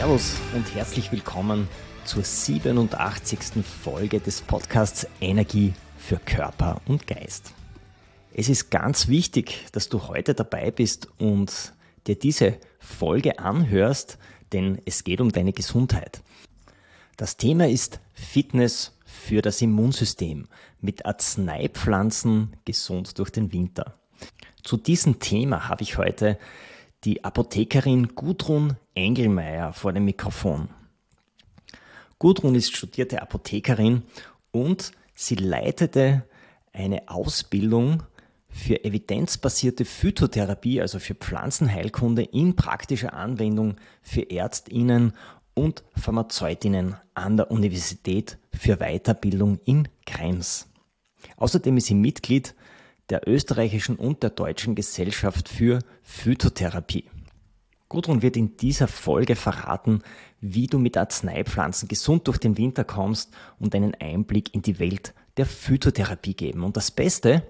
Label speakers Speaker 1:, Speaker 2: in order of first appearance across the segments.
Speaker 1: Servus und herzlich willkommen zur 87. Folge des Podcasts Energie für Körper und Geist. Es ist ganz wichtig, dass du heute dabei bist und dir diese Folge anhörst, denn es geht um deine Gesundheit. Das Thema ist Fitness für das Immunsystem mit Arzneipflanzen gesund durch den Winter. Zu diesem Thema habe ich heute die Apothekerin Gudrun Engelmeier vor dem Mikrofon. Gudrun ist studierte Apothekerin und sie leitete eine Ausbildung für evidenzbasierte Phytotherapie, also für Pflanzenheilkunde in praktischer Anwendung für Ärztinnen und Pharmazeutinnen an der Universität für Weiterbildung in Krems. Außerdem ist sie Mitglied der österreichischen und der deutschen Gesellschaft für Phytotherapie. Gudrun wird in dieser Folge verraten, wie du mit Arzneipflanzen gesund durch den Winter kommst und einen Einblick in die Welt der Phytotherapie geben. Und das Beste,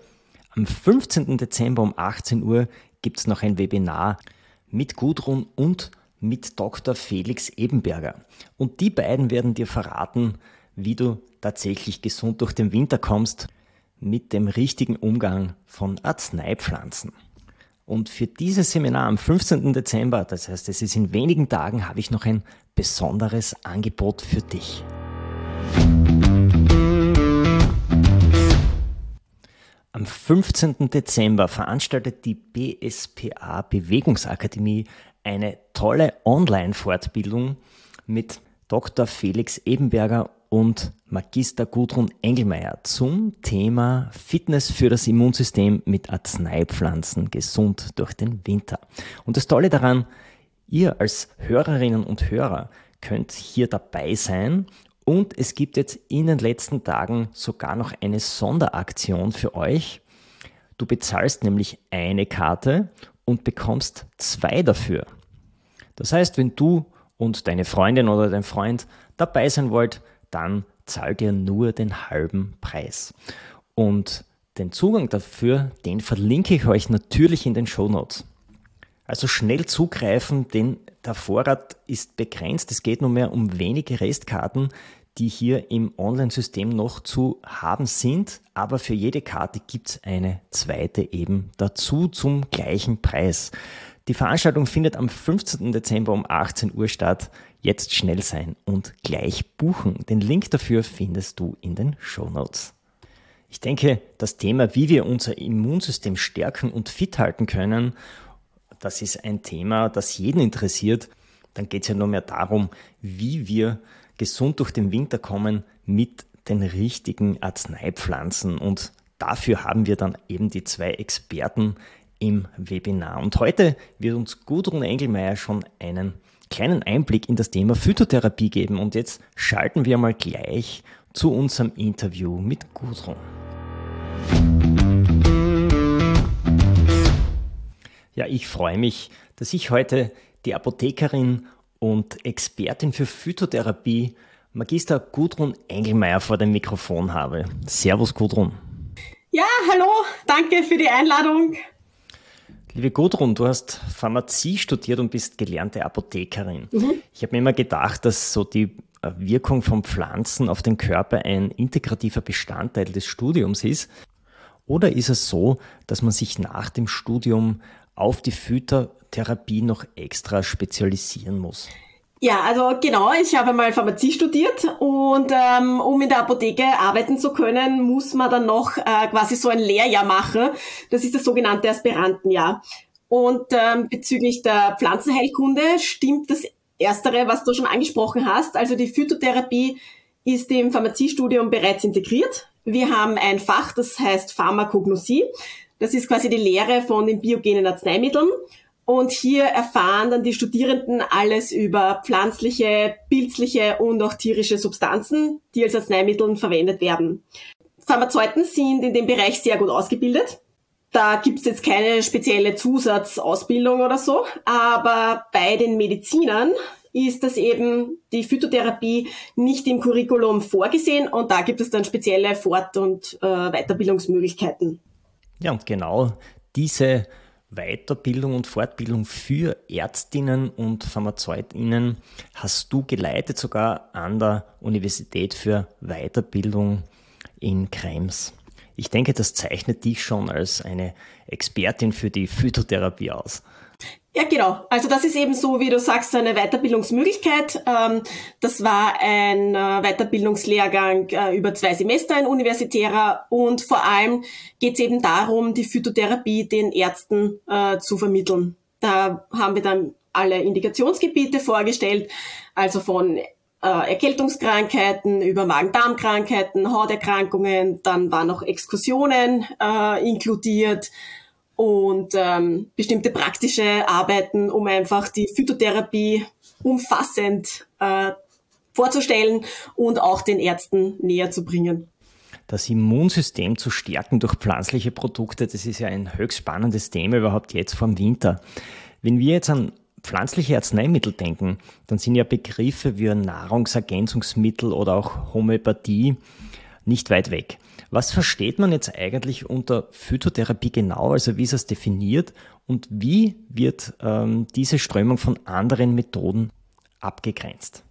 Speaker 1: am 15. Dezember um 18 Uhr gibt es noch ein Webinar mit Gudrun und mit Dr. Felix Ebenberger. Und die beiden werden dir verraten, wie du tatsächlich gesund durch den Winter kommst mit dem richtigen Umgang von Arzneipflanzen. Und für dieses Seminar am 15. Dezember, das heißt, es ist in wenigen Tagen, habe ich noch ein besonderes Angebot für dich. Am 15. Dezember veranstaltet die BSPA Bewegungsakademie eine tolle Online-Fortbildung mit Dr. Felix Ebenberger und Magister Gudrun Engelmeier zum Thema Fitness für das Immunsystem mit Arzneipflanzen gesund durch den Winter. Und das Tolle daran, ihr als Hörerinnen und Hörer könnt hier dabei sein und es gibt jetzt in den letzten Tagen sogar noch eine Sonderaktion für euch. Du bezahlst nämlich eine Karte und bekommst zwei dafür. Das heißt, wenn du und deine Freundin oder dein Freund dabei sein wollt, dann zahlt ihr nur den halben Preis. Und den Zugang dafür, den verlinke ich euch natürlich in den Show Notes. Also schnell zugreifen, denn der Vorrat ist begrenzt. Es geht nur mehr um wenige Restkarten, die hier im Online-System noch zu haben sind. Aber für jede Karte gibt es eine zweite eben dazu zum gleichen Preis. Die Veranstaltung findet am 15. Dezember um 18 Uhr statt. Jetzt schnell sein und gleich buchen. Den Link dafür findest du in den Show Notes. Ich denke, das Thema, wie wir unser Immunsystem stärken und fit halten können, das ist ein Thema, das jeden interessiert. Dann geht es ja nur mehr darum, wie wir gesund durch den Winter kommen mit den richtigen Arzneipflanzen. Und dafür haben wir dann eben die zwei Experten im Webinar. Und heute wird uns Gudrun Engelmeier schon einen kleinen Einblick in das Thema Phytotherapie geben. Und jetzt schalten wir mal gleich zu unserem Interview mit Gudrun. Ja, ich freue mich, dass ich heute die Apothekerin und Expertin für Phytotherapie, Magister Gudrun Engelmeier, vor dem Mikrofon habe. Servus, Gudrun.
Speaker 2: Ja, hallo, danke für die Einladung.
Speaker 1: Liebe Gudrun, du hast Pharmazie studiert und bist gelernte Apothekerin. Mhm. Ich habe mir immer gedacht, dass so die äh, Wirkung von Pflanzen auf den Körper ein integrativer Bestandteil des Studiums ist. Oder ist es so, dass man sich nach dem Studium auf die Phytotherapie noch extra spezialisieren muss?
Speaker 2: Ja, also genau, ich habe mal Pharmazie studiert und ähm, um in der Apotheke arbeiten zu können, muss man dann noch äh, quasi so ein Lehrjahr machen. Das ist das sogenannte Aspirantenjahr. Und ähm, bezüglich der Pflanzenheilkunde stimmt das Erstere, was du schon angesprochen hast. Also die Phytotherapie ist im Pharmaziestudium bereits integriert. Wir haben ein Fach, das heißt Pharmakognosie. Das ist quasi die Lehre von den biogenen Arzneimitteln. Und hier erfahren dann die Studierenden alles über pflanzliche, pilzliche und auch tierische Substanzen, die als Arzneimittel verwendet werden. Pharmazeuten sind in dem Bereich sehr gut ausgebildet. Da gibt's jetzt keine spezielle Zusatzausbildung oder so, aber bei den Medizinern ist das eben die Phytotherapie nicht im Curriculum vorgesehen und da gibt es dann spezielle Fort- und äh, Weiterbildungsmöglichkeiten.
Speaker 1: Ja, und genau diese Weiterbildung und Fortbildung für Ärztinnen und Pharmazeutinnen hast du geleitet, sogar an der Universität für Weiterbildung in Krems. Ich denke, das zeichnet dich schon als eine Expertin für die Phytotherapie aus.
Speaker 2: Ja, genau. Also das ist eben so, wie du sagst, eine Weiterbildungsmöglichkeit. Ähm, das war ein äh, Weiterbildungslehrgang äh, über zwei Semester, ein universitärer. Und vor allem geht es eben darum, die Phytotherapie den Ärzten äh, zu vermitteln. Da haben wir dann alle Indikationsgebiete vorgestellt, also von Erkältungskrankheiten über Magen-Darm-Krankheiten, Hauterkrankungen, dann waren noch Exkursionen inkludiert und ähm, bestimmte praktische Arbeiten, um einfach die Phytotherapie umfassend äh, vorzustellen und auch den Ärzten näher zu bringen.
Speaker 1: Das Immunsystem zu stärken durch pflanzliche Produkte, das ist ja ein höchst spannendes Thema überhaupt jetzt vom Winter. Wenn wir jetzt an pflanzliche Arzneimittel denken, dann sind ja Begriffe wie Nahrungsergänzungsmittel oder auch Homöopathie nicht weit weg. Was versteht man jetzt eigentlich unter Phytotherapie genau? Also wie ist es definiert und wie wird ähm, diese Strömung von anderen Methoden abgegrenzt?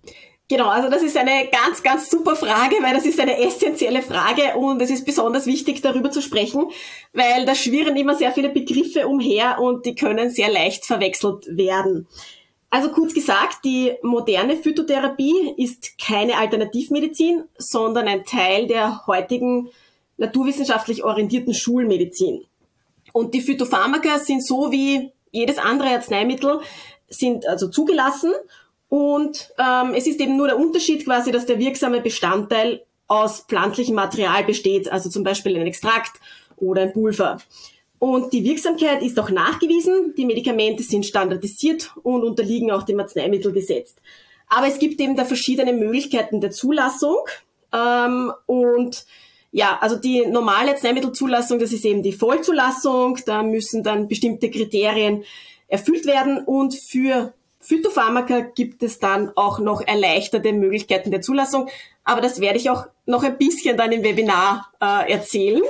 Speaker 2: Genau, also das ist eine ganz, ganz super Frage, weil das ist eine essentielle Frage und es ist besonders wichtig, darüber zu sprechen, weil da schwirren immer sehr viele Begriffe umher und die können sehr leicht verwechselt werden. Also kurz gesagt, die moderne Phytotherapie ist keine Alternativmedizin, sondern ein Teil der heutigen naturwissenschaftlich orientierten Schulmedizin. Und die Phytopharmaka sind so wie jedes andere Arzneimittel, sind also zugelassen. Und ähm, es ist eben nur der Unterschied quasi, dass der wirksame Bestandteil aus pflanzlichem Material besteht, also zum Beispiel ein Extrakt oder ein Pulver. Und die Wirksamkeit ist auch nachgewiesen. Die Medikamente sind standardisiert und unterliegen auch dem Arzneimittelgesetz. Aber es gibt eben da verschiedene Möglichkeiten der Zulassung. Ähm, und ja, also die normale Arzneimittelzulassung, das ist eben die Vollzulassung. Da müssen dann bestimmte Kriterien erfüllt werden. Und für Phytopharmaka gibt es dann auch noch erleichterte Möglichkeiten der Zulassung. Aber das werde ich auch noch ein bisschen dann im Webinar äh, erzählen.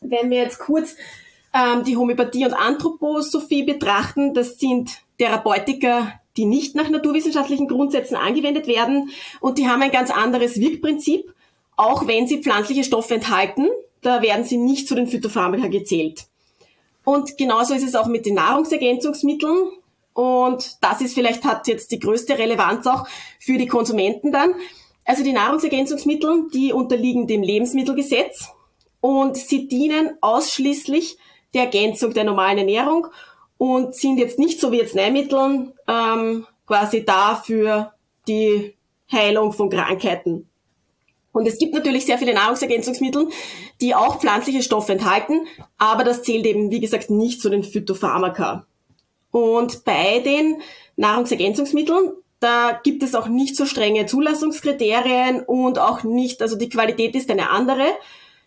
Speaker 2: Wenn wir jetzt kurz ähm, die Homöopathie und Anthroposophie betrachten, das sind Therapeutika, die nicht nach naturwissenschaftlichen Grundsätzen angewendet werden und die haben ein ganz anderes Wirkprinzip, auch wenn sie pflanzliche Stoffe enthalten, da werden sie nicht zu den Phytopharmaka gezählt. Und genauso ist es auch mit den Nahrungsergänzungsmitteln. Und das ist vielleicht, hat jetzt die größte Relevanz auch für die Konsumenten dann. Also die Nahrungsergänzungsmittel, die unterliegen dem Lebensmittelgesetz und sie dienen ausschließlich der Ergänzung der normalen Ernährung und sind jetzt nicht so wie jetzt Nährmitteln ähm, quasi da für die Heilung von Krankheiten. Und es gibt natürlich sehr viele Nahrungsergänzungsmittel, die auch pflanzliche Stoffe enthalten, aber das zählt eben, wie gesagt, nicht zu den Phytopharmaka. Und bei den Nahrungsergänzungsmitteln, da gibt es auch nicht so strenge Zulassungskriterien und auch nicht, also die Qualität ist eine andere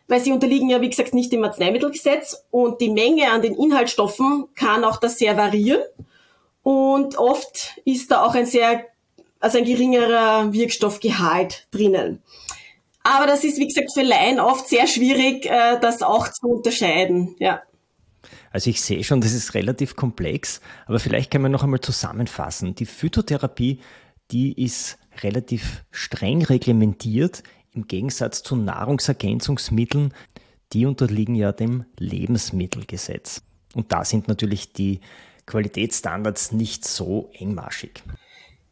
Speaker 2: weil sie unterliegen ja, wie gesagt, nicht dem Arzneimittelgesetz und die Menge an den Inhaltsstoffen kann auch da sehr variieren und oft ist da auch ein sehr, also ein geringerer Wirkstoffgehalt drinnen. Aber das ist, wie gesagt, für Laien oft sehr schwierig, äh, das auch zu unterscheiden, ja.
Speaker 1: Also ich sehe schon, das ist relativ komplex, aber vielleicht können wir noch einmal zusammenfassen. Die Phytotherapie, die ist relativ streng reglementiert im Gegensatz zu Nahrungsergänzungsmitteln, die unterliegen ja dem Lebensmittelgesetz. Und da sind natürlich die Qualitätsstandards nicht so engmaschig.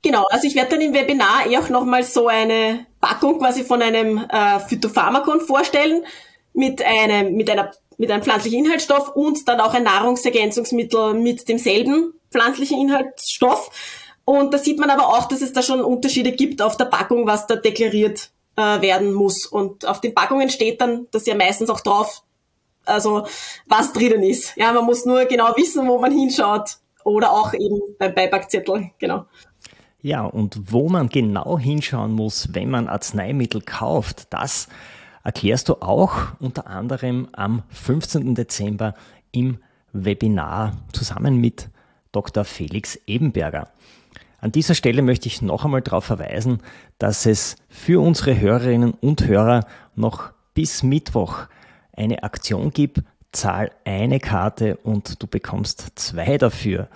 Speaker 2: Genau, also ich werde dann im Webinar eh auch nochmal so eine Packung quasi von einem äh, Phytopharmakon vorstellen mit einem, mit einer, mit einem pflanzlichen Inhaltsstoff und dann auch ein Nahrungsergänzungsmittel mit demselben pflanzlichen Inhaltsstoff. Und da sieht man aber auch, dass es da schon Unterschiede gibt auf der Packung, was da deklariert äh, werden muss. Und auf den Packungen steht dann, dass ja meistens auch drauf also was drinnen ist. Ja, man muss nur genau wissen, wo man hinschaut oder auch eben beim Beipackzettel, genau.
Speaker 1: Ja, und wo man genau hinschauen muss, wenn man Arzneimittel kauft, das erklärst du auch unter anderem am 15. Dezember im Webinar zusammen mit Dr. Felix Ebenberger. An dieser Stelle möchte ich noch einmal darauf verweisen, dass es für unsere Hörerinnen und Hörer noch bis Mittwoch eine Aktion gibt. Zahl eine Karte und du bekommst zwei dafür.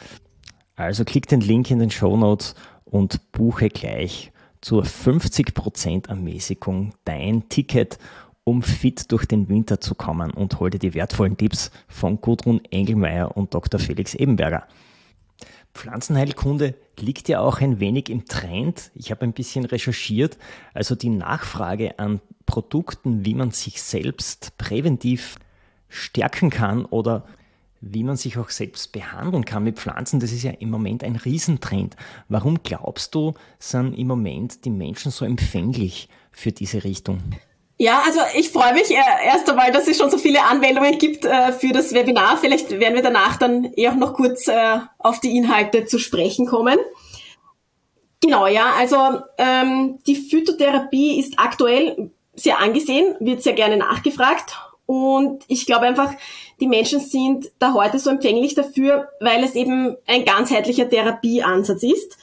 Speaker 1: Also klick den Link in den Show Notes und buche gleich zur 50% Ermäßigung dein Ticket, um fit durch den Winter zu kommen und hol dir die wertvollen Tipps von Gudrun Engelmeier und Dr. Felix Ebenberger. Pflanzenheilkunde liegt ja auch ein wenig im Trend. Ich habe ein bisschen recherchiert. Also die Nachfrage an Produkten, wie man sich selbst präventiv stärken kann oder wie man sich auch selbst behandeln kann mit Pflanzen, das ist ja im Moment ein Riesentrend. Warum glaubst du, sind im Moment die Menschen so empfänglich für diese Richtung?
Speaker 2: Ja, also ich freue mich äh, erst einmal, dass es schon so viele Anmeldungen gibt äh, für das Webinar. Vielleicht werden wir danach dann eh auch noch kurz äh, auf die Inhalte zu sprechen kommen. Genau, ja, also ähm, die Phytotherapie ist aktuell sehr angesehen, wird sehr gerne nachgefragt und ich glaube einfach, die Menschen sind da heute so empfänglich dafür, weil es eben ein ganzheitlicher Therapieansatz ist.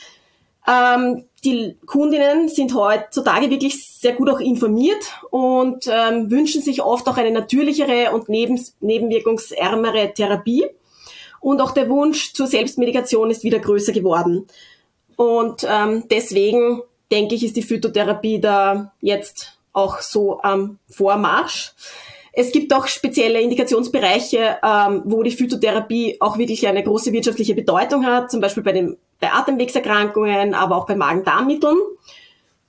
Speaker 2: Ähm, die Kundinnen sind heutzutage wirklich sehr gut auch informiert und ähm, wünschen sich oft auch eine natürlichere und neben, nebenwirkungsärmere Therapie. Und auch der Wunsch zur Selbstmedikation ist wieder größer geworden. Und ähm, deswegen denke ich, ist die Phytotherapie da jetzt auch so am Vormarsch. Es gibt auch spezielle Indikationsbereiche, ähm, wo die Phytotherapie auch wirklich eine große wirtschaftliche Bedeutung hat, zum Beispiel bei, den, bei Atemwegserkrankungen, aber auch bei Magen-Darm-Mitteln.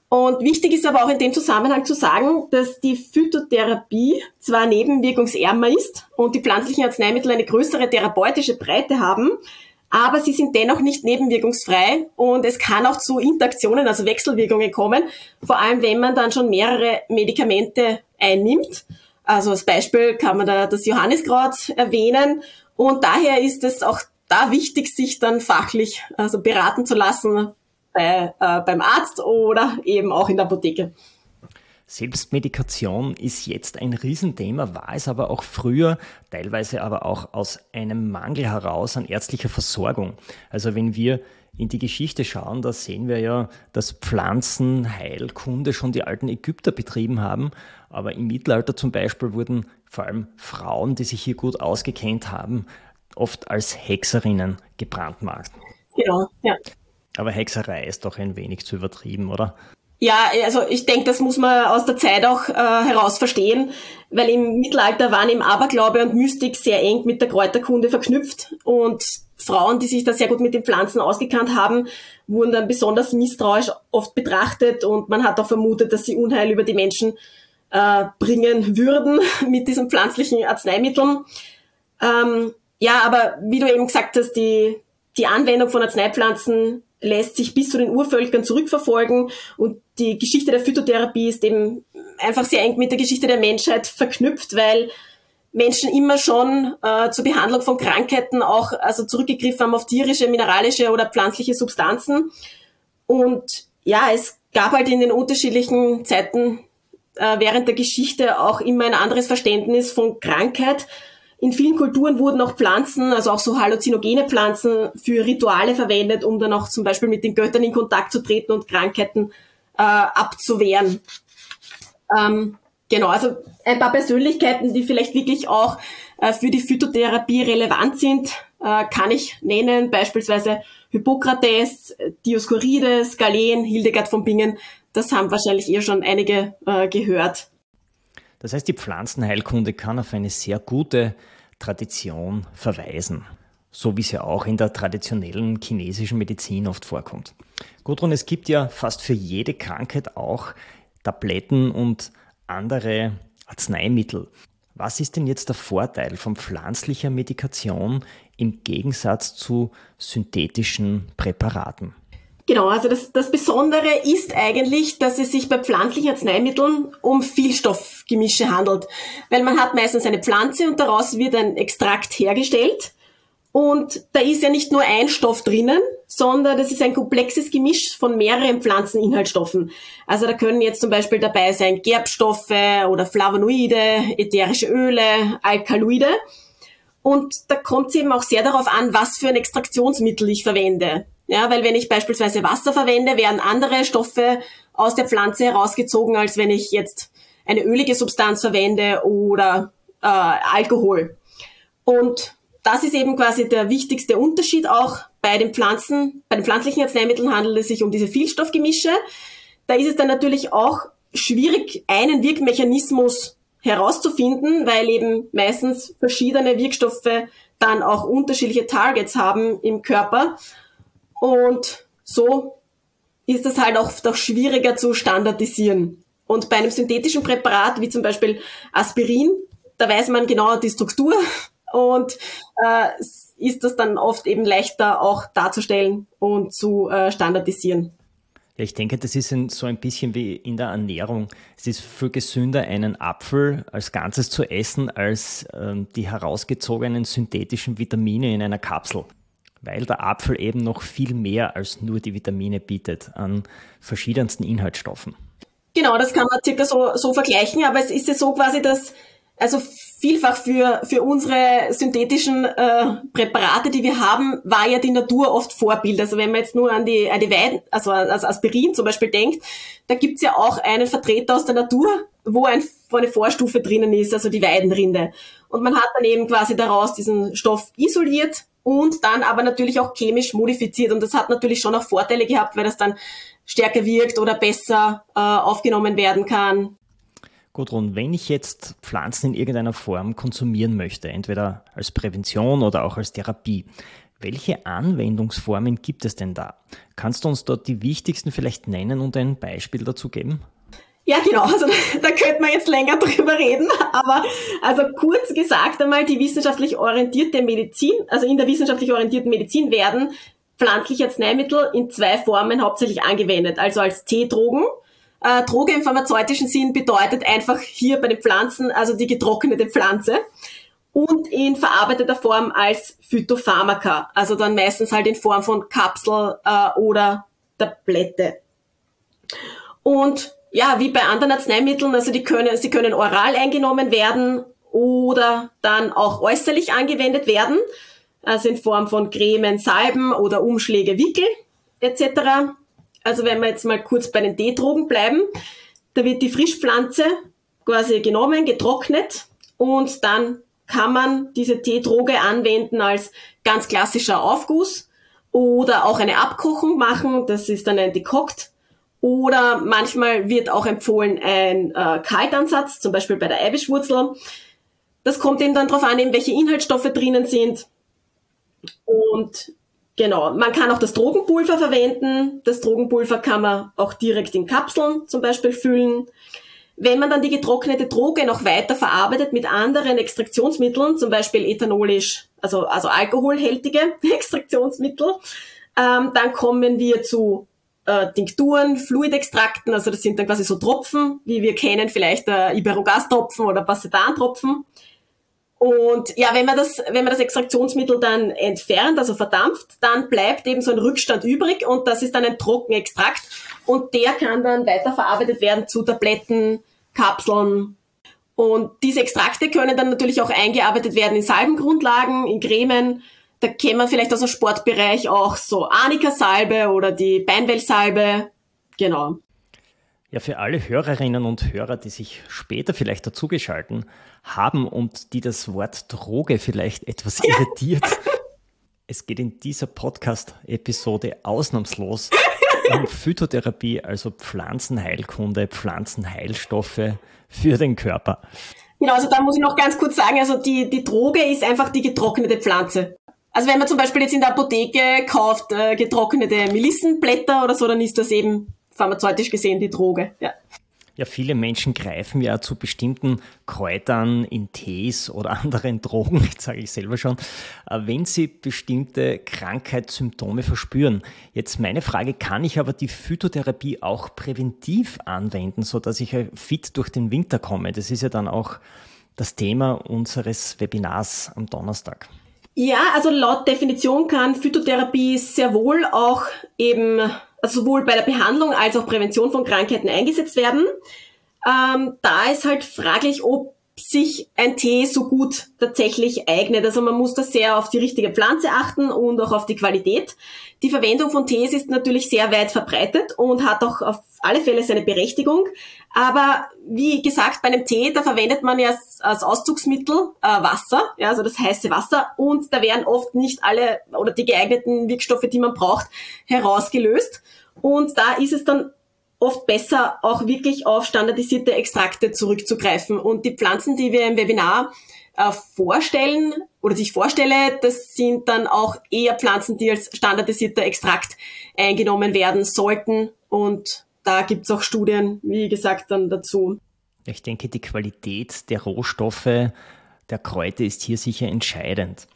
Speaker 2: Und wichtig ist aber auch in dem Zusammenhang zu sagen, dass die Phytotherapie zwar nebenwirkungsärmer ist und die pflanzlichen Arzneimittel eine größere therapeutische Breite haben, aber sie sind dennoch nicht nebenwirkungsfrei und es kann auch zu Interaktionen, also Wechselwirkungen kommen, vor allem wenn man dann schon mehrere Medikamente einnimmt. Also als Beispiel kann man da das Johanniskraut erwähnen. Und daher ist es auch da wichtig, sich dann fachlich also beraten zu lassen bei, äh, beim Arzt oder eben auch in der Apotheke.
Speaker 1: Selbstmedikation ist jetzt ein Riesenthema, war es aber auch früher, teilweise aber auch aus einem Mangel heraus an ärztlicher Versorgung. Also wenn wir in die Geschichte schauen, da sehen wir ja, dass Pflanzenheilkunde schon die alten Ägypter betrieben haben. Aber im Mittelalter zum Beispiel wurden vor allem Frauen, die sich hier gut ausgekennt haben, oft als Hexerinnen gebrandmarkt.
Speaker 2: Genau, ja.
Speaker 1: Aber Hexerei ist doch ein wenig zu übertrieben, oder?
Speaker 2: Ja, also ich denke, das muss man aus der Zeit auch äh, heraus verstehen, weil im Mittelalter waren eben Aberglaube und Mystik sehr eng mit der Kräuterkunde verknüpft und Frauen, die sich da sehr gut mit den Pflanzen ausgekannt haben, wurden dann besonders misstrauisch oft betrachtet und man hat auch vermutet, dass sie Unheil über die Menschen äh, bringen würden mit diesen pflanzlichen Arzneimitteln. Ähm, ja, aber wie du eben gesagt hast, die, die Anwendung von Arzneipflanzen lässt sich bis zu den Urvölkern zurückverfolgen und die Geschichte der Phytotherapie ist eben einfach sehr eng mit der Geschichte der Menschheit verknüpft, weil Menschen immer schon äh, zur Behandlung von Krankheiten auch also zurückgegriffen haben auf tierische, mineralische oder pflanzliche Substanzen. Und ja, es gab halt in den unterschiedlichen Zeiten äh, während der Geschichte auch immer ein anderes Verständnis von Krankheit. In vielen Kulturen wurden auch Pflanzen, also auch so halluzinogene Pflanzen, für Rituale verwendet, um dann auch zum Beispiel mit den Göttern in Kontakt zu treten und Krankheiten äh, abzuwehren. Ähm, Genau, also ein paar Persönlichkeiten, die vielleicht wirklich auch äh, für die Phytotherapie relevant sind, äh, kann ich nennen, beispielsweise Hippokrates, Dioskurides, Galen, Hildegard von Bingen. Das haben wahrscheinlich eher schon einige äh, gehört.
Speaker 1: Das heißt, die Pflanzenheilkunde kann auf eine sehr gute Tradition verweisen, so wie es ja auch in der traditionellen chinesischen Medizin oft vorkommt. Gudrun, es gibt ja fast für jede Krankheit auch Tabletten und andere Arzneimittel. Was ist denn jetzt der Vorteil von pflanzlicher Medikation im Gegensatz zu synthetischen Präparaten?
Speaker 2: Genau, also das, das Besondere ist eigentlich, dass es sich bei pflanzlichen Arzneimitteln um Vielstoffgemische handelt. Weil man hat meistens eine Pflanze und daraus wird ein Extrakt hergestellt. Und da ist ja nicht nur ein Stoff drinnen, sondern das ist ein komplexes Gemisch von mehreren Pflanzeninhaltsstoffen. Also da können jetzt zum Beispiel dabei sein Gerbstoffe oder Flavonoide, ätherische Öle, Alkaloide. Und da kommt es eben auch sehr darauf an, was für ein Extraktionsmittel ich verwende. Ja, weil wenn ich beispielsweise Wasser verwende, werden andere Stoffe aus der Pflanze herausgezogen, als wenn ich jetzt eine ölige Substanz verwende oder äh, Alkohol. Und das ist eben quasi der wichtigste Unterschied auch bei den Pflanzen. Bei den pflanzlichen Arzneimitteln handelt es sich um diese Vielstoffgemische. Da ist es dann natürlich auch schwierig, einen Wirkmechanismus herauszufinden, weil eben meistens verschiedene Wirkstoffe dann auch unterschiedliche Targets haben im Körper. Und so ist es halt auch doch schwieriger zu standardisieren. Und bei einem synthetischen Präparat, wie zum Beispiel Aspirin, da weiß man genau die Struktur und äh, ist das dann oft eben leichter auch darzustellen und zu äh, standardisieren.
Speaker 1: Ja, ich denke, das ist so ein bisschen wie in der Ernährung. Es ist viel gesünder, einen Apfel als Ganzes zu essen, als ähm, die herausgezogenen synthetischen Vitamine in einer Kapsel. Weil der Apfel eben noch viel mehr als nur die Vitamine bietet an verschiedensten Inhaltsstoffen.
Speaker 2: Genau, das kann man circa so, so vergleichen, aber es ist ja so quasi, dass also vielfach für, für unsere synthetischen äh, Präparate, die wir haben, war ja die Natur oft Vorbild. Also wenn man jetzt nur an die, an die Weiden, also an Aspirin zum Beispiel denkt, da gibt's ja auch einen Vertreter aus der Natur, wo, ein, wo eine Vorstufe drinnen ist, also die Weidenrinde. Und man hat dann eben quasi daraus diesen Stoff isoliert und dann aber natürlich auch chemisch modifiziert. Und das hat natürlich schon auch Vorteile gehabt, weil das dann stärker wirkt oder besser äh, aufgenommen werden kann.
Speaker 1: Gudrun, wenn ich jetzt Pflanzen in irgendeiner Form konsumieren möchte, entweder als Prävention oder auch als Therapie, welche Anwendungsformen gibt es denn da? Kannst du uns dort die wichtigsten vielleicht nennen und ein Beispiel dazu geben?
Speaker 2: Ja, genau. Also da könnte man jetzt länger drüber reden. Aber also kurz gesagt einmal, die wissenschaftlich orientierte Medizin, also in der wissenschaftlich orientierten Medizin werden pflanzliche Arzneimittel in zwei Formen hauptsächlich angewendet. Also als Teedrogen, äh, Droge im pharmazeutischen Sinn bedeutet einfach hier bei den Pflanzen, also die getrocknete Pflanze. Und in verarbeiteter Form als Phytopharmaka, also dann meistens halt in Form von Kapsel äh, oder Tablette. Und ja, wie bei anderen Arzneimitteln, also die können, sie können oral eingenommen werden oder dann auch äußerlich angewendet werden, also in Form von Cremen, Salben oder Umschläge, Wickel etc. Also wenn wir jetzt mal kurz bei den Teedrogen bleiben, da wird die Frischpflanze quasi genommen, getrocknet und dann kann man diese Teedroge anwenden als ganz klassischer Aufguss oder auch eine Abkochung machen, das ist dann ein Dekokt. Oder manchmal wird auch empfohlen ein äh, Kaltansatz, zum Beispiel bei der Eibischwurzel. Das kommt eben dann darauf an, eben welche Inhaltsstoffe drinnen sind. Und Genau, man kann auch das Drogenpulver verwenden. Das Drogenpulver kann man auch direkt in Kapseln zum Beispiel füllen. Wenn man dann die getrocknete Droge noch weiter verarbeitet mit anderen Extraktionsmitteln, zum Beispiel ethanolisch, also, also alkoholhältige Extraktionsmittel, ähm, dann kommen wir zu äh, Tinkturen, Fluidextrakten, also das sind dann quasi so Tropfen, wie wir kennen, vielleicht äh, Iberogastropfen oder Pacetan-Tropfen. Und ja, wenn man das, wenn man das Extraktionsmittel dann entfernt, also verdampft, dann bleibt eben so ein Rückstand übrig und das ist dann ein Trockenextrakt und der kann dann weiterverarbeitet werden zu Tabletten, Kapseln. Und diese Extrakte können dann natürlich auch eingearbeitet werden in Salbengrundlagen, in Cremen. Da kennen wir vielleicht aus dem Sportbereich auch so Arnika-Salbe oder die Beinwellsalbe. Genau.
Speaker 1: Ja, für alle Hörerinnen und Hörer, die sich später vielleicht dazugeschalten haben und die das Wort Droge vielleicht etwas irritiert. Es geht in dieser Podcast-Episode ausnahmslos um Phytotherapie, also Pflanzenheilkunde, Pflanzenheilstoffe für den Körper.
Speaker 2: Genau, also da muss ich noch ganz kurz sagen, also die, die Droge ist einfach die getrocknete Pflanze. Also wenn man zum Beispiel jetzt in der Apotheke kauft äh, getrocknete Melissenblätter oder so, dann ist das eben pharmazeutisch gesehen die Droge. Ja.
Speaker 1: Ja, viele Menschen greifen ja zu bestimmten Kräutern in Tees oder anderen Drogen, jetzt sage ich selber schon, äh, wenn sie bestimmte Krankheitssymptome verspüren. Jetzt meine Frage, kann ich aber die Phytotherapie auch präventiv anwenden, sodass ich fit durch den Winter komme? Das ist ja dann auch das Thema unseres Webinars am Donnerstag.
Speaker 2: Ja, also laut Definition kann Phytotherapie sehr wohl auch eben also sowohl bei der Behandlung als auch Prävention von Krankheiten eingesetzt werden. Ähm, da ist halt fraglich, ob sich ein Tee so gut tatsächlich eignet. Also man muss da sehr auf die richtige Pflanze achten und auch auf die Qualität. Die Verwendung von Tees ist natürlich sehr weit verbreitet und hat auch auf alle Fälle seine Berechtigung. Aber wie gesagt, bei einem Tee, da verwendet man ja als Auszugsmittel äh, Wasser, ja, also das heiße Wasser, und da werden oft nicht alle oder die geeigneten Wirkstoffe, die man braucht, herausgelöst. Und da ist es dann oft besser, auch wirklich auf standardisierte Extrakte zurückzugreifen. Und die Pflanzen, die wir im Webinar äh, vorstellen oder die ich vorstelle, das sind dann auch eher Pflanzen, die als standardisierter Extrakt eingenommen werden sollten. Und da gibt's auch Studien, wie gesagt, dann dazu.
Speaker 1: Ich denke, die Qualität der Rohstoffe der Kräuter ist hier sicher entscheidend.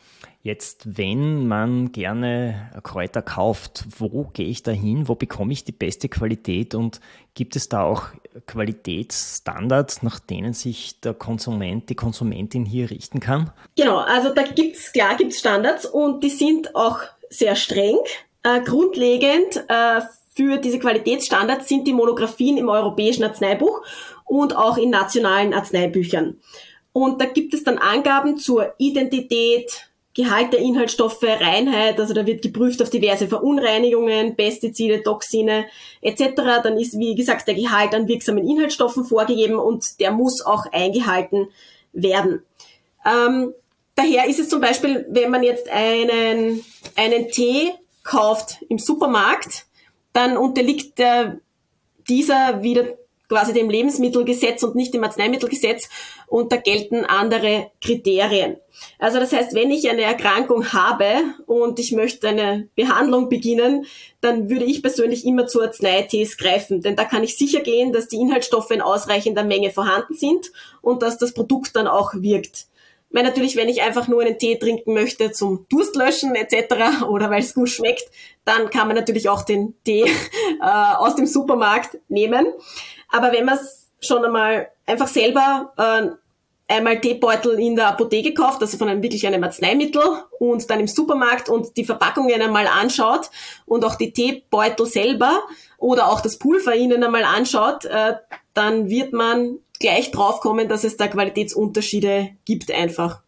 Speaker 1: Jetzt, wenn man gerne Kräuter kauft, wo gehe ich da hin? Wo bekomme ich die beste Qualität? Und gibt es da auch Qualitätsstandards, nach denen sich der Konsument, die Konsumentin hier richten kann?
Speaker 2: Genau, also da gibt's klar gibt's Standards und die sind auch sehr streng. Äh, grundlegend äh, für diese Qualitätsstandards sind die Monographien im Europäischen Arzneibuch und auch in nationalen Arzneibüchern. Und da gibt es dann Angaben zur Identität, Gehalt der Inhaltsstoffe, Reinheit, also da wird geprüft auf diverse Verunreinigungen, Pestizide, Toxine etc. Dann ist, wie gesagt, der Gehalt an wirksamen Inhaltsstoffen vorgegeben und der muss auch eingehalten werden. Ähm, daher ist es zum Beispiel, wenn man jetzt einen, einen Tee kauft im Supermarkt, dann unterliegt der, dieser wieder quasi dem Lebensmittelgesetz und nicht dem Arzneimittelgesetz und da gelten andere Kriterien. Also das heißt, wenn ich eine Erkrankung habe und ich möchte eine Behandlung beginnen, dann würde ich persönlich immer zu Arzneitees greifen, denn da kann ich sicher gehen, dass die Inhaltsstoffe in ausreichender Menge vorhanden sind und dass das Produkt dann auch wirkt. Weil natürlich, wenn ich einfach nur einen Tee trinken möchte zum Durstlöschen etc. oder weil es gut schmeckt, dann kann man natürlich auch den Tee äh, aus dem Supermarkt nehmen. Aber wenn man es schon einmal einfach selber äh, einmal Teebeutel in der Apotheke kauft, also von einem wirklich einem Arzneimittel und dann im Supermarkt und die Verpackungen einmal anschaut und auch die Teebeutel selber oder auch das Pulver ihnen einmal anschaut, äh, dann wird man gleich draufkommen, dass es da Qualitätsunterschiede gibt einfach.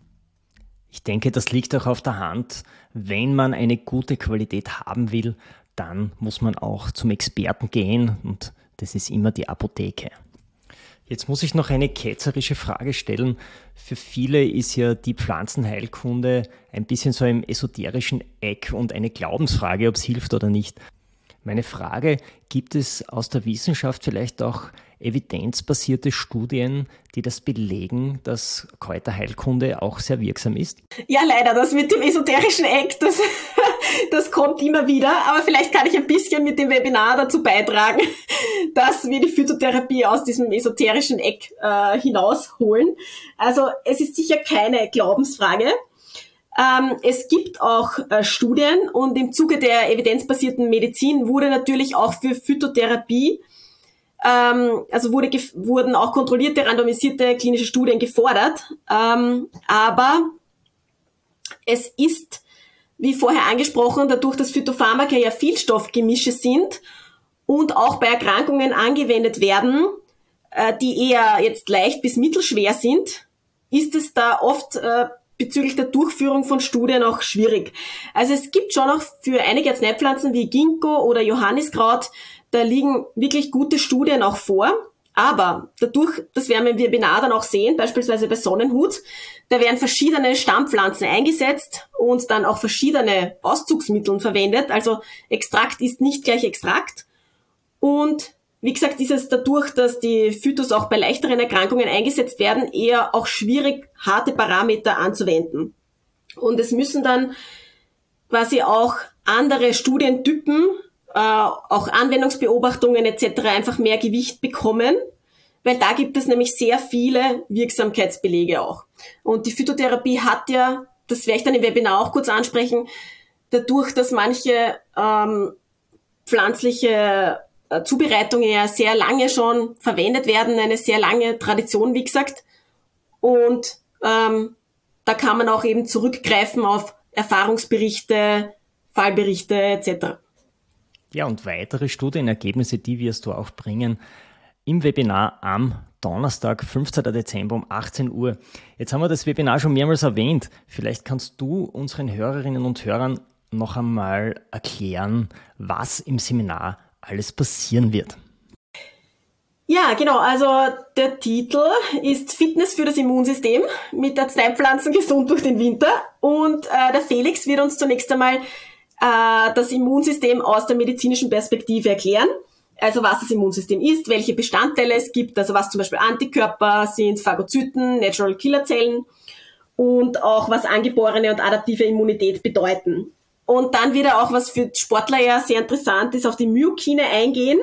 Speaker 1: Ich denke, das liegt auch auf der Hand. Wenn man eine gute Qualität haben will, dann muss man auch zum Experten gehen und das ist immer die Apotheke. Jetzt muss ich noch eine ketzerische Frage stellen. Für viele ist ja die Pflanzenheilkunde ein bisschen so im esoterischen Eck und eine Glaubensfrage, ob es hilft oder nicht. Meine Frage, gibt es aus der Wissenschaft vielleicht auch evidenzbasierte Studien, die das belegen, dass Kräuterheilkunde auch sehr wirksam ist?
Speaker 2: Ja, leider, das mit dem esoterischen Eck, das, das kommt immer wieder. Aber vielleicht kann ich ein bisschen mit dem Webinar dazu beitragen, dass wir die Phytotherapie aus diesem esoterischen Eck äh, hinausholen. Also es ist sicher keine Glaubensfrage. Ähm, es gibt auch äh, Studien und im Zuge der evidenzbasierten Medizin wurde natürlich auch für Phytotherapie ähm, also wurde, wurden auch kontrollierte, randomisierte klinische Studien gefordert. Ähm, aber es ist, wie vorher angesprochen, dadurch, dass Phytopharmaka ja Vielstoffgemische sind und auch bei Erkrankungen angewendet werden, äh, die eher jetzt leicht bis mittelschwer sind, ist es da oft äh, bezüglich der Durchführung von Studien auch schwierig. Also es gibt schon auch für einige Arzneipflanzen wie Ginkgo oder Johanniskraut da liegen wirklich gute Studien auch vor. Aber dadurch, das werden wir im Webinar dann auch sehen, beispielsweise bei Sonnenhut, da werden verschiedene Stammpflanzen eingesetzt und dann auch verschiedene Auszugsmittel verwendet. Also Extrakt ist nicht gleich Extrakt. Und wie gesagt, ist es dadurch, dass die Phytos auch bei leichteren Erkrankungen eingesetzt werden, eher auch schwierig, harte Parameter anzuwenden. Und es müssen dann quasi auch andere Studientypen äh, auch Anwendungsbeobachtungen etc. einfach mehr Gewicht bekommen, weil da gibt es nämlich sehr viele Wirksamkeitsbelege auch. Und die Phytotherapie hat ja, das werde ich dann im Webinar auch kurz ansprechen, dadurch, dass manche ähm, pflanzliche äh, Zubereitungen ja sehr lange schon verwendet werden, eine sehr lange Tradition, wie gesagt. Und ähm, da kann man auch eben zurückgreifen auf Erfahrungsberichte, Fallberichte etc.
Speaker 1: Ja, und weitere Studienergebnisse, die wirst du auch bringen im Webinar am Donnerstag, 15. Dezember um 18 Uhr. Jetzt haben wir das Webinar schon mehrmals erwähnt. Vielleicht kannst du unseren Hörerinnen und Hörern noch einmal erklären, was im Seminar alles passieren wird.
Speaker 2: Ja, genau. Also der Titel ist Fitness für das Immunsystem mit Arzneipflanzen gesund durch den Winter. Und äh, der Felix wird uns zunächst einmal äh, das Immunsystem aus der medizinischen Perspektive erklären. Also was das Immunsystem ist, welche Bestandteile es gibt, also was zum Beispiel Antikörper sind, Phagozyten, Natural Killer Zellen und auch was angeborene und adaptive Immunität bedeuten. Und dann wieder auch, was für Sportler ja sehr interessant ist, auf die Myokine eingehen,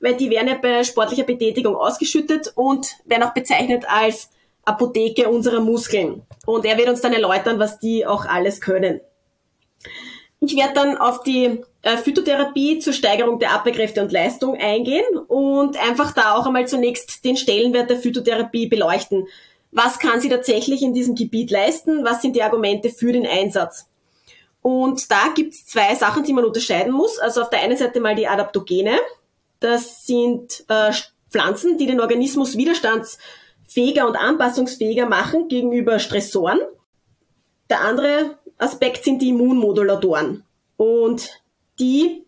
Speaker 2: weil die werden ja bei sportlicher Betätigung ausgeschüttet und werden auch bezeichnet als Apotheke unserer Muskeln. Und er wird uns dann erläutern, was die auch alles können. Ich werde dann auf die äh, Phytotherapie zur Steigerung der Abwehrkräfte und Leistung eingehen und einfach da auch einmal zunächst den Stellenwert der Phytotherapie beleuchten. Was kann sie tatsächlich in diesem Gebiet leisten? Was sind die Argumente für den Einsatz? Und da gibt's zwei Sachen, die man unterscheiden muss. Also auf der einen Seite mal die Adaptogene. Das sind äh, Pflanzen, die den Organismus widerstandsfähiger und anpassungsfähiger machen gegenüber Stressoren. Der andere Aspekt sind die Immunmodulatoren. Und die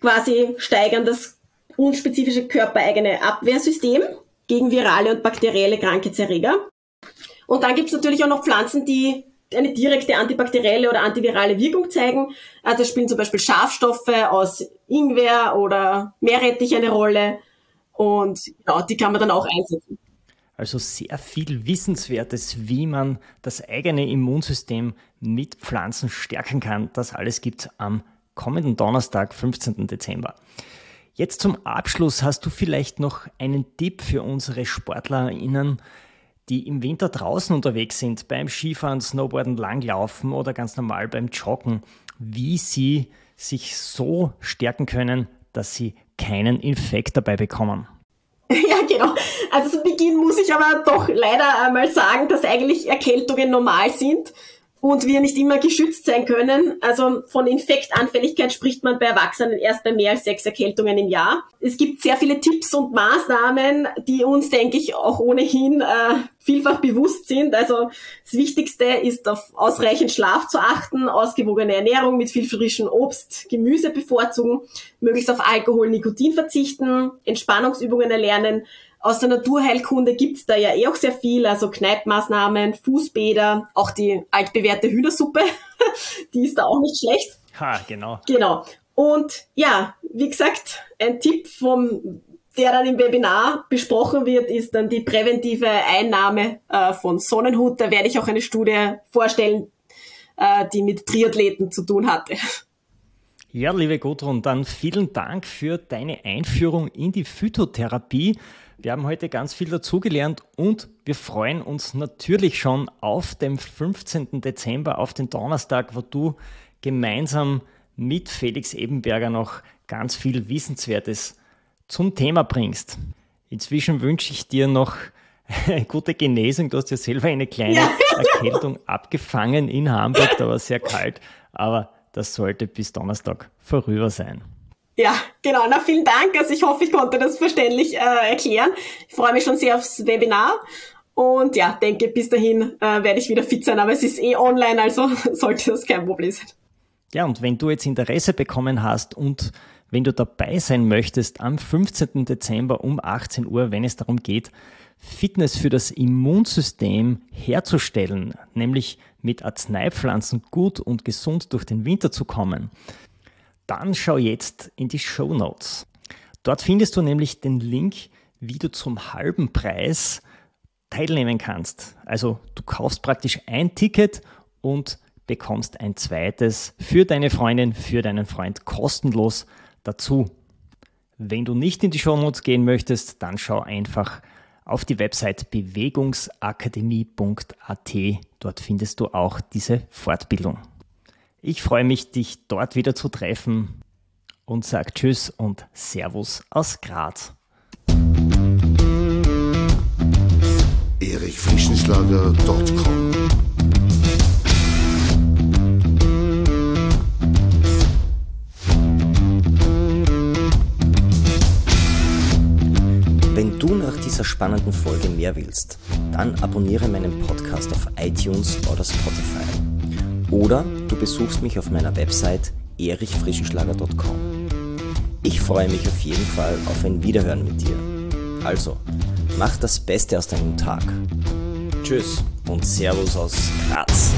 Speaker 2: quasi steigern das unspezifische körpereigene Abwehrsystem gegen virale und bakterielle Krankheitserreger. Und dann gibt's natürlich auch noch Pflanzen, die eine direkte antibakterielle oder antivirale Wirkung zeigen. Also spielen zum Beispiel Schafstoffe aus Ingwer oder Meerrettich eine Rolle und ja, die kann man dann auch einsetzen.
Speaker 1: Also sehr viel Wissenswertes, wie man das eigene Immunsystem mit Pflanzen stärken kann. Das alles gibt am kommenden Donnerstag, 15. Dezember. Jetzt zum Abschluss hast du vielleicht noch einen Tipp für unsere SportlerInnen, die im Winter draußen unterwegs sind, beim Skifahren, Snowboarden, Langlaufen oder ganz normal beim Joggen, wie sie sich so stärken können, dass sie keinen Infekt dabei bekommen.
Speaker 2: Ja, genau. Also zu Beginn muss ich aber doch leider einmal sagen, dass eigentlich Erkältungen normal sind und wir nicht immer geschützt sein können. Also von Infektanfälligkeit spricht man bei Erwachsenen erst bei mehr als sechs Erkältungen im Jahr. Es gibt sehr viele Tipps und Maßnahmen, die uns, denke ich, auch ohnehin äh, vielfach bewusst sind. Also das Wichtigste ist auf ausreichend Schlaf zu achten, ausgewogene Ernährung mit viel frischem Obst, Gemüse bevorzugen, möglichst auf Alkohol, Nikotin verzichten, Entspannungsübungen erlernen, aus der Naturheilkunde gibt's da ja eh auch sehr viel, also Kneippmaßnahmen, Fußbäder, auch die altbewährte Hühnersuppe, die ist da auch nicht schlecht.
Speaker 1: Ha, genau.
Speaker 2: Genau. Und ja, wie gesagt, ein Tipp vom der dann im Webinar besprochen wird, ist dann die präventive Einnahme äh, von Sonnenhut. Da werde ich auch eine Studie vorstellen, äh, die mit Triathleten zu tun hatte.
Speaker 1: Ja, liebe Gudrun, dann vielen Dank für deine Einführung in die Phytotherapie. Wir haben heute ganz viel dazugelernt und wir freuen uns natürlich schon auf den 15. Dezember, auf den Donnerstag, wo du gemeinsam mit Felix Ebenberger noch ganz viel Wissenswertes zum Thema bringst. Inzwischen wünsche ich dir noch eine gute Genesung. Du hast ja selber eine kleine ja. Erkältung abgefangen in Hamburg, da war es sehr kalt, aber das sollte bis Donnerstag vorüber sein.
Speaker 2: Ja, genau. Na, vielen Dank. Also ich hoffe, ich konnte das verständlich äh, erklären. Ich freue mich schon sehr aufs Webinar. Und ja, denke, bis dahin äh, werde ich wieder fit sein, aber es ist eh online, also sollte das kein Problem sein.
Speaker 1: Ja, und wenn du jetzt Interesse bekommen hast und wenn du dabei sein möchtest am 15. Dezember um 18 Uhr, wenn es darum geht, Fitness für das Immunsystem herzustellen, nämlich mit Arzneipflanzen gut und gesund durch den Winter zu kommen, dann schau jetzt in die Show Notes. Dort findest du nämlich den Link, wie du zum halben Preis teilnehmen kannst. Also du kaufst praktisch ein Ticket und bekommst ein zweites für deine Freundin, für deinen Freund kostenlos dazu. Wenn du nicht in die Show Notes gehen möchtest, dann schau einfach auf die Website bewegungsakademie.at. Dort findest du auch diese Fortbildung. Ich freue mich, dich dort wieder zu treffen und sage Tschüss und Servus aus Graz.
Speaker 3: erichfrischenschlager.com
Speaker 1: Wenn du nach dieser spannenden Folge mehr willst, dann abonniere meinen Podcast auf iTunes oder Spotify. Oder du besuchst mich auf meiner Website erichfrischenschlager.com. Ich freue mich auf jeden Fall auf ein Wiederhören mit dir. Also, mach das Beste aus deinem Tag. Tschüss und Servus aus Graz.